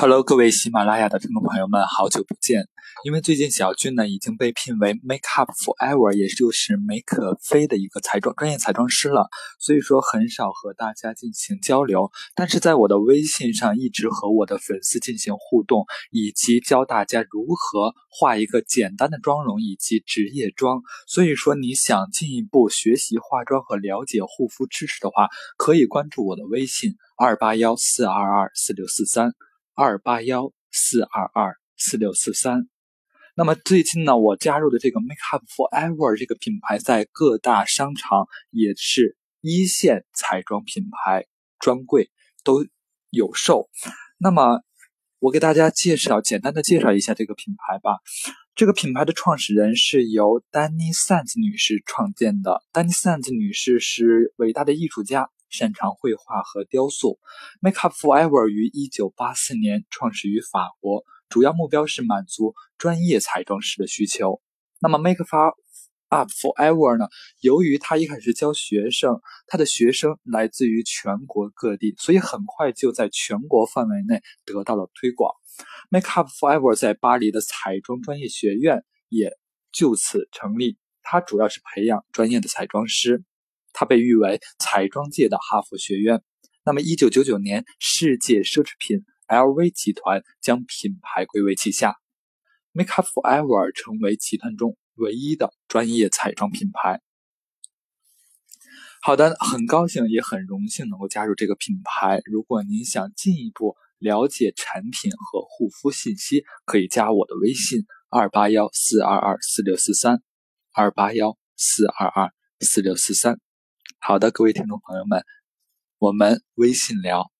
Hello，各位喜马拉雅的听众朋友们，好久不见。因为最近小俊呢已经被聘为 Make Up Forever，也就是 Make 飞的一个彩妆专业彩妆师了，所以说很少和大家进行交流。但是在我的微信上一直和我的粉丝进行互动，以及教大家如何画一个简单的妆容以及职业妆。所以说你想进一步学习化妆和了解护肤知识的话，可以关注我的微信二八幺四二二四六四三。二八幺四二二四六四三。那么最近呢，我加入的这个 Make Up Forever 这个品牌，在各大商场也是一线彩妆品牌专柜都有售。那么我给大家介绍，简单的介绍一下这个品牌吧。这个品牌的创始人是由丹妮·桑兹女士创建的。丹妮·桑兹女士是伟大的艺术家。擅长绘画和雕塑。Make Up Forever 于一九八四年创始于法国，主要目标是满足专业彩妆师的需求。那么 Make Up Forever 呢？由于他一开始教学生，他的学生来自于全国各地，所以很快就在全国范围内得到了推广。Make Up Forever 在巴黎的彩妆专业学院也就此成立，它主要是培养专业的彩妆师。它被誉为彩妆界的哈佛学院。那么，一九九九年，世界奢侈品 LV 集团将品牌归为旗下，Make Up Forever 成为集团中唯一的专业彩妆品牌。好的，很高兴也很荣幸能够加入这个品牌。如果您想进一步了解产品和护肤信息，可以加我的微信：二八幺四二二四六四三，二八幺四二二四六四三。好的，各位听众朋友们，我们微信聊。